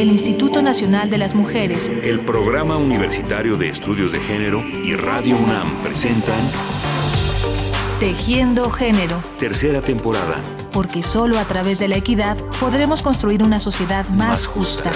el Instituto Nacional de las Mujeres, el Programa Universitario de Estudios de Género y Radio UNAM presentan Tejiendo Género. Tercera temporada. Porque solo a través de la equidad podremos construir una sociedad más, justa.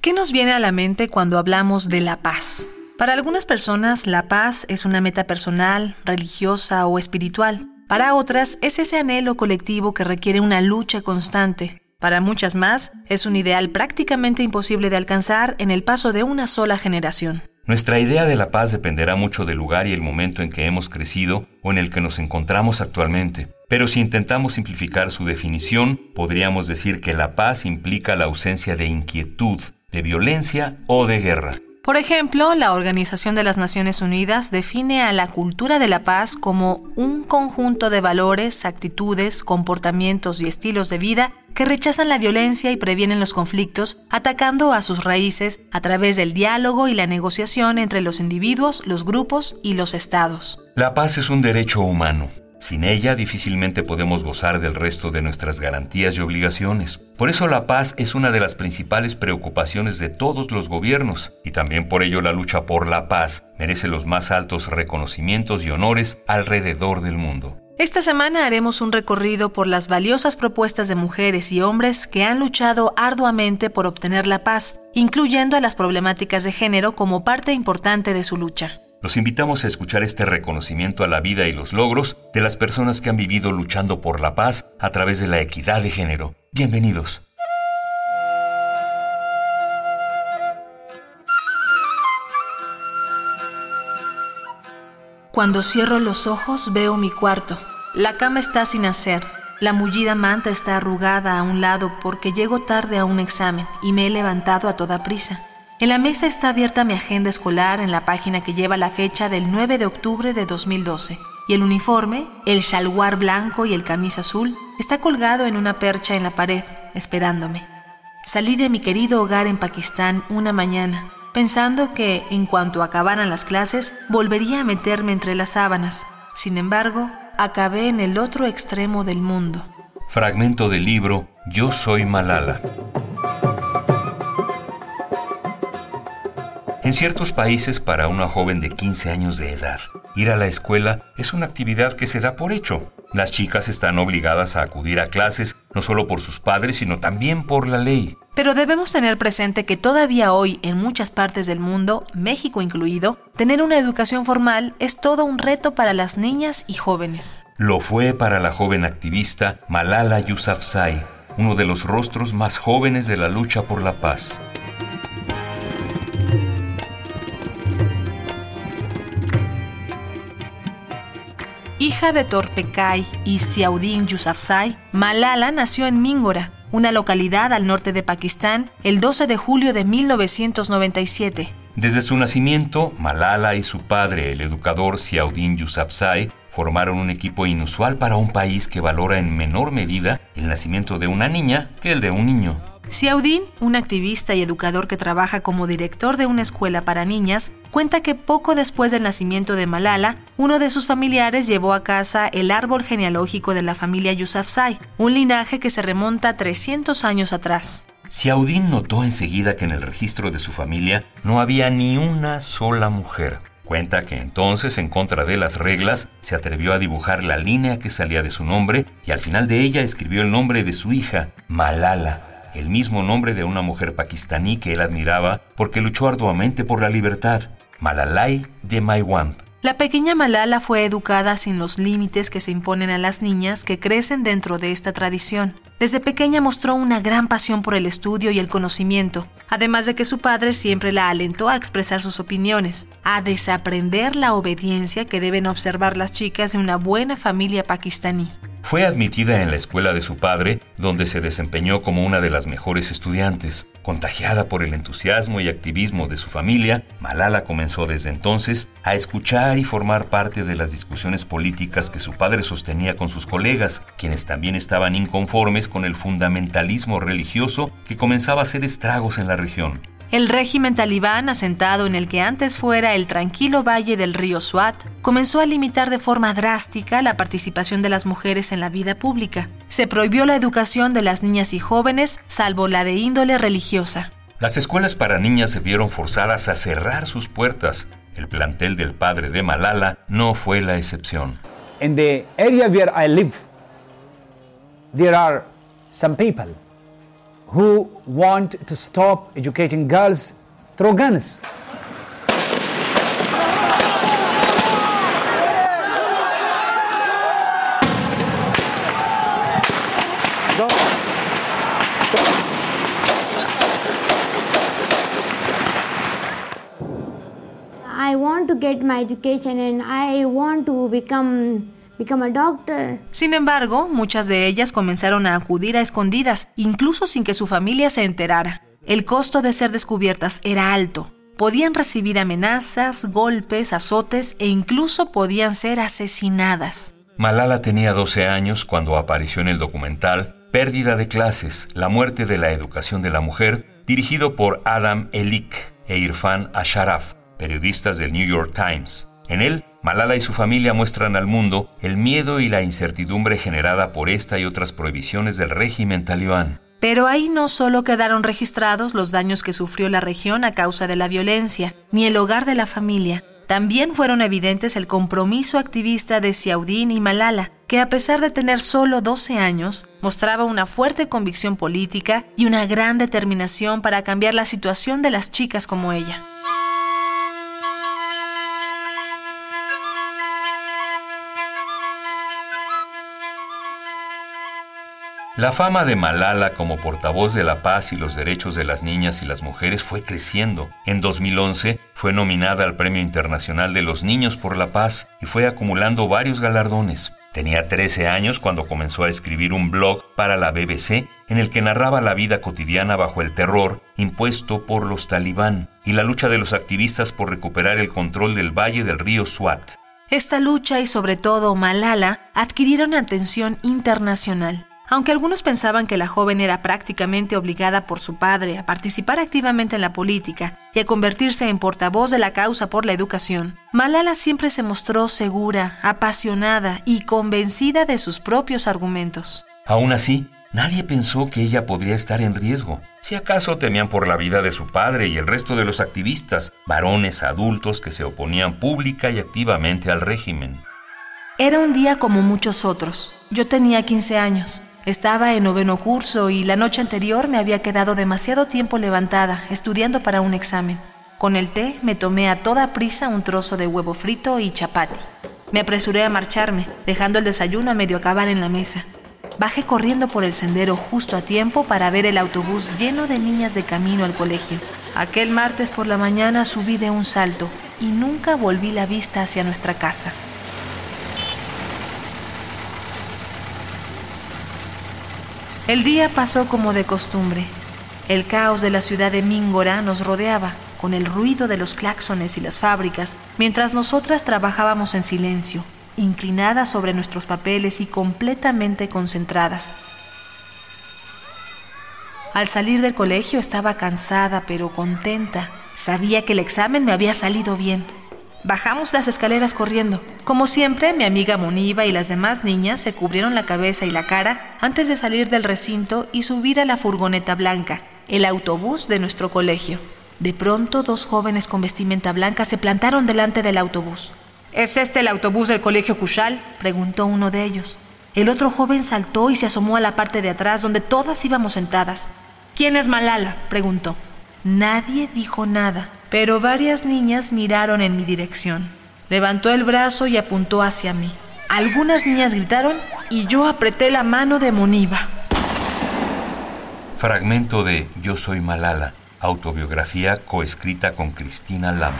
¿Qué nos viene a la mente cuando hablamos de la paz? Para algunas personas, la paz es una meta personal, religiosa o espiritual. Para otras, es ese anhelo colectivo que requiere una lucha constante. Para muchas más, es un ideal prácticamente imposible de alcanzar en el paso de una sola generación. Nuestra idea de la paz dependerá mucho del lugar y el momento en que hemos crecido o en el que nos encontramos actualmente. Pero si intentamos simplificar su definición, podríamos decir que la paz implica la ausencia de inquietud, de violencia o de guerra. Por ejemplo, la Organización de las Naciones Unidas define a la cultura de la paz como un conjunto de valores, actitudes, comportamientos y estilos de vida que rechazan la violencia y previenen los conflictos, atacando a sus raíces a través del diálogo y la negociación entre los individuos, los grupos y los estados. La paz es un derecho humano sin ella difícilmente podemos gozar del resto de nuestras garantías y obligaciones. Por eso la paz es una de las principales preocupaciones de todos los gobiernos y también por ello la lucha por la paz merece los más altos reconocimientos y honores alrededor del mundo. Esta semana haremos un recorrido por las valiosas propuestas de mujeres y hombres que han luchado arduamente por obtener la paz, incluyendo a las problemáticas de género como parte importante de su lucha. Los invitamos a escuchar este reconocimiento a la vida y los logros de las personas que han vivido luchando por la paz a través de la equidad de género. Bienvenidos. Cuando cierro los ojos veo mi cuarto. La cama está sin hacer. La mullida manta está arrugada a un lado porque llego tarde a un examen y me he levantado a toda prisa. En la mesa está abierta mi agenda escolar en la página que lleva la fecha del 9 de octubre de 2012. Y el uniforme, el shalwar blanco y el camisa azul, está colgado en una percha en la pared, esperándome. Salí de mi querido hogar en Pakistán una mañana, pensando que, en cuanto acabaran las clases, volvería a meterme entre las sábanas. Sin embargo, acabé en el otro extremo del mundo. Fragmento del libro Yo soy Malala. En ciertos países, para una joven de 15 años de edad, ir a la escuela es una actividad que se da por hecho. Las chicas están obligadas a acudir a clases no solo por sus padres, sino también por la ley. Pero debemos tener presente que todavía hoy, en muchas partes del mundo, México incluido, tener una educación formal es todo un reto para las niñas y jóvenes. Lo fue para la joven activista Malala Yousafzai, uno de los rostros más jóvenes de la lucha por la paz. Hija de Torpecay y Siaudin Yousafzai, Malala nació en Mingora, una localidad al norte de Pakistán, el 12 de julio de 1997. Desde su nacimiento, Malala y su padre, el educador Siaudin Yousafzai, formaron un equipo inusual para un país que valora en menor medida el nacimiento de una niña que el de un niño. Siaudin, un activista y educador que trabaja como director de una escuela para niñas, cuenta que poco después del nacimiento de Malala, uno de sus familiares llevó a casa el árbol genealógico de la familia Yousafzai, un linaje que se remonta 300 años atrás. Siaudin notó enseguida que en el registro de su familia no había ni una sola mujer. Cuenta que entonces, en contra de las reglas, se atrevió a dibujar la línea que salía de su nombre y al final de ella escribió el nombre de su hija, Malala el mismo nombre de una mujer pakistaní que él admiraba porque luchó arduamente por la libertad, Malalai de Maiwand. La pequeña Malala fue educada sin los límites que se imponen a las niñas que crecen dentro de esta tradición. Desde pequeña mostró una gran pasión por el estudio y el conocimiento, además de que su padre siempre la alentó a expresar sus opiniones, a desaprender la obediencia que deben observar las chicas de una buena familia pakistaní. Fue admitida en la escuela de su padre, donde se desempeñó como una de las mejores estudiantes. Contagiada por el entusiasmo y activismo de su familia, Malala comenzó desde entonces a escuchar y formar parte de las discusiones políticas que su padre sostenía con sus colegas, quienes también estaban inconformes con el fundamentalismo religioso que comenzaba a hacer estragos en la región. El régimen talibán, asentado en el que antes fuera el tranquilo valle del río Swat, comenzó a limitar de forma drástica la participación de las mujeres en la vida pública. Se prohibió la educación de las niñas y jóvenes, salvo la de índole religiosa. Las escuelas para niñas se vieron forzadas a cerrar sus puertas. El plantel del padre de Malala no fue la excepción. In the area where I live, there are some people who want to stop educating girls through guns. I want to get my education and I want to become become a doctor. Sin embargo, muchas de ellas comenzaron a acudir a escondidas, incluso sin que su familia se enterara. El costo de ser descubiertas era alto. Podían recibir amenazas, golpes, azotes e incluso podían ser asesinadas. Malala tenía 12 años cuando apareció en el documental Pérdida de clases, la muerte de la educación de la mujer, dirigido por Adam Elik e Irfan Asharaf, periodistas del New York Times. En él, Malala y su familia muestran al mundo el miedo y la incertidumbre generada por esta y otras prohibiciones del régimen talibán. Pero ahí no solo quedaron registrados los daños que sufrió la región a causa de la violencia, ni el hogar de la familia. También fueron evidentes el compromiso activista de Siaudin y Malala, que a pesar de tener solo 12 años, mostraba una fuerte convicción política y una gran determinación para cambiar la situación de las chicas como ella. La fama de Malala como portavoz de la paz y los derechos de las niñas y las mujeres fue creciendo. En 2011 fue nominada al Premio Internacional de los Niños por la Paz y fue acumulando varios galardones. Tenía 13 años cuando comenzó a escribir un blog para la BBC en el que narraba la vida cotidiana bajo el terror impuesto por los talibán y la lucha de los activistas por recuperar el control del valle del río Swat. Esta lucha y sobre todo Malala adquirieron atención internacional. Aunque algunos pensaban que la joven era prácticamente obligada por su padre a participar activamente en la política y a convertirse en portavoz de la causa por la educación, Malala siempre se mostró segura, apasionada y convencida de sus propios argumentos. Aún así, nadie pensó que ella podría estar en riesgo. Si acaso temían por la vida de su padre y el resto de los activistas, varones adultos que se oponían pública y activamente al régimen. Era un día como muchos otros. Yo tenía 15 años. Estaba en noveno curso y la noche anterior me había quedado demasiado tiempo levantada, estudiando para un examen. Con el té me tomé a toda prisa un trozo de huevo frito y chapati. Me apresuré a marcharme, dejando el desayuno a medio acabar en la mesa. Bajé corriendo por el sendero justo a tiempo para ver el autobús lleno de niñas de camino al colegio. Aquel martes por la mañana subí de un salto y nunca volví la vista hacia nuestra casa. El día pasó como de costumbre. El caos de la ciudad de Mingora nos rodeaba, con el ruido de los claxones y las fábricas, mientras nosotras trabajábamos en silencio, inclinadas sobre nuestros papeles y completamente concentradas. Al salir del colegio estaba cansada pero contenta. Sabía que el examen me había salido bien. Bajamos las escaleras corriendo. Como siempre, mi amiga Moniva y las demás niñas se cubrieron la cabeza y la cara antes de salir del recinto y subir a la furgoneta blanca, el autobús de nuestro colegio. De pronto, dos jóvenes con vestimenta blanca se plantaron delante del autobús. ¿Es este el autobús del colegio Cushal? preguntó uno de ellos. El otro joven saltó y se asomó a la parte de atrás donde todas íbamos sentadas. ¿Quién es Malala? preguntó. Nadie dijo nada pero varias niñas miraron en mi dirección. Levantó el brazo y apuntó hacia mí. Algunas niñas gritaron y yo apreté la mano de Moniva. Fragmento de Yo soy Malala, autobiografía coescrita con Cristina Lam.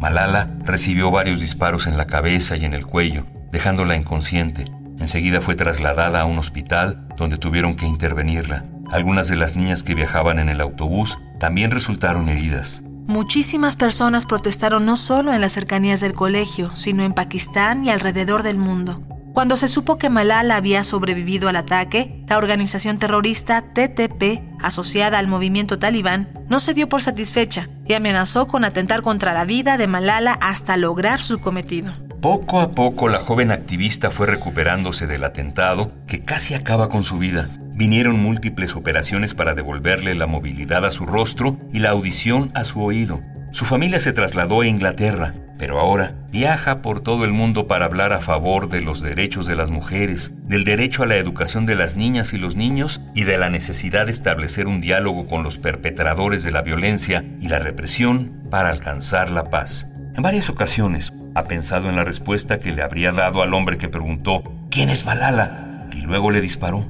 Malala recibió varios disparos en la cabeza y en el cuello, dejándola inconsciente. Enseguida fue trasladada a un hospital donde tuvieron que intervenirla. Algunas de las niñas que viajaban en el autobús también resultaron heridas. Muchísimas personas protestaron no solo en las cercanías del colegio, sino en Pakistán y alrededor del mundo. Cuando se supo que Malala había sobrevivido al ataque, la organización terrorista TTP, asociada al movimiento talibán, no se dio por satisfecha y amenazó con atentar contra la vida de Malala hasta lograr su cometido. Poco a poco la joven activista fue recuperándose del atentado que casi acaba con su vida. Vinieron múltiples operaciones para devolverle la movilidad a su rostro y la audición a su oído. Su familia se trasladó a Inglaterra, pero ahora viaja por todo el mundo para hablar a favor de los derechos de las mujeres, del derecho a la educación de las niñas y los niños y de la necesidad de establecer un diálogo con los perpetradores de la violencia y la represión para alcanzar la paz. En varias ocasiones ha pensado en la respuesta que le habría dado al hombre que preguntó, ¿quién es Malala? Y luego le disparó.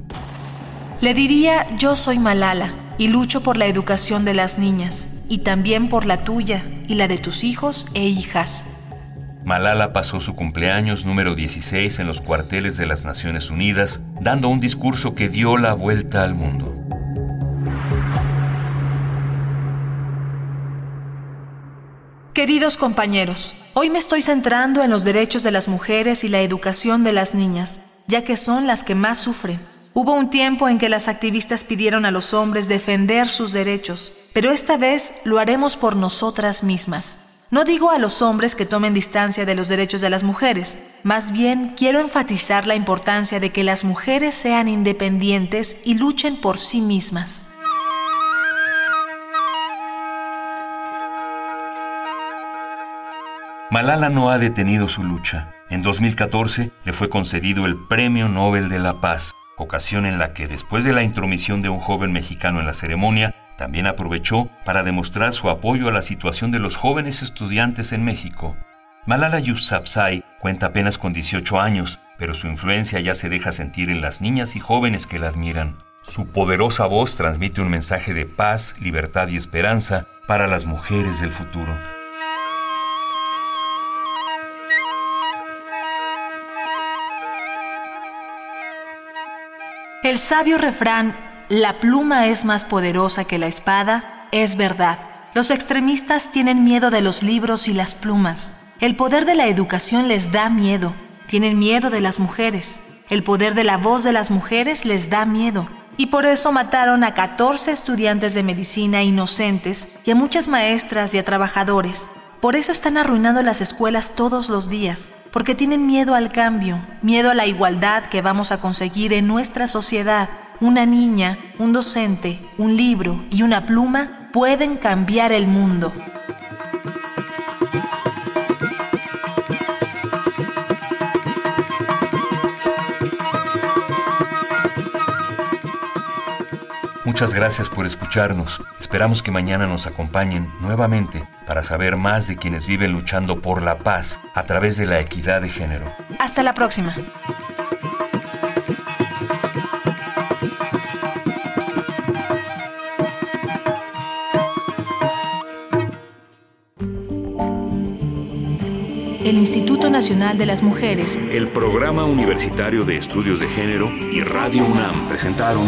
Le diría, yo soy Malala y lucho por la educación de las niñas y también por la tuya y la de tus hijos e hijas. Malala pasó su cumpleaños número 16 en los cuarteles de las Naciones Unidas, dando un discurso que dio la vuelta al mundo. Queridos compañeros, hoy me estoy centrando en los derechos de las mujeres y la educación de las niñas, ya que son las que más sufren. Hubo un tiempo en que las activistas pidieron a los hombres defender sus derechos, pero esta vez lo haremos por nosotras mismas. No digo a los hombres que tomen distancia de los derechos de las mujeres, más bien quiero enfatizar la importancia de que las mujeres sean independientes y luchen por sí mismas. Malala no ha detenido su lucha. En 2014 le fue concedido el Premio Nobel de la Paz ocasión en la que después de la intromisión de un joven mexicano en la ceremonia, también aprovechó para demostrar su apoyo a la situación de los jóvenes estudiantes en México. Malala Yousafzai cuenta apenas con 18 años, pero su influencia ya se deja sentir en las niñas y jóvenes que la admiran. Su poderosa voz transmite un mensaje de paz, libertad y esperanza para las mujeres del futuro. El sabio refrán, la pluma es más poderosa que la espada, es verdad. Los extremistas tienen miedo de los libros y las plumas. El poder de la educación les da miedo. Tienen miedo de las mujeres. El poder de la voz de las mujeres les da miedo. Y por eso mataron a 14 estudiantes de medicina inocentes y a muchas maestras y a trabajadores. Por eso están arruinando las escuelas todos los días, porque tienen miedo al cambio, miedo a la igualdad que vamos a conseguir en nuestra sociedad. Una niña, un docente, un libro y una pluma pueden cambiar el mundo. Muchas gracias por escucharnos. Esperamos que mañana nos acompañen nuevamente para saber más de quienes viven luchando por la paz a través de la equidad de género. Hasta la próxima. El Instituto Nacional de las Mujeres, el Programa Universitario de Estudios de Género y Radio UNAM presentaron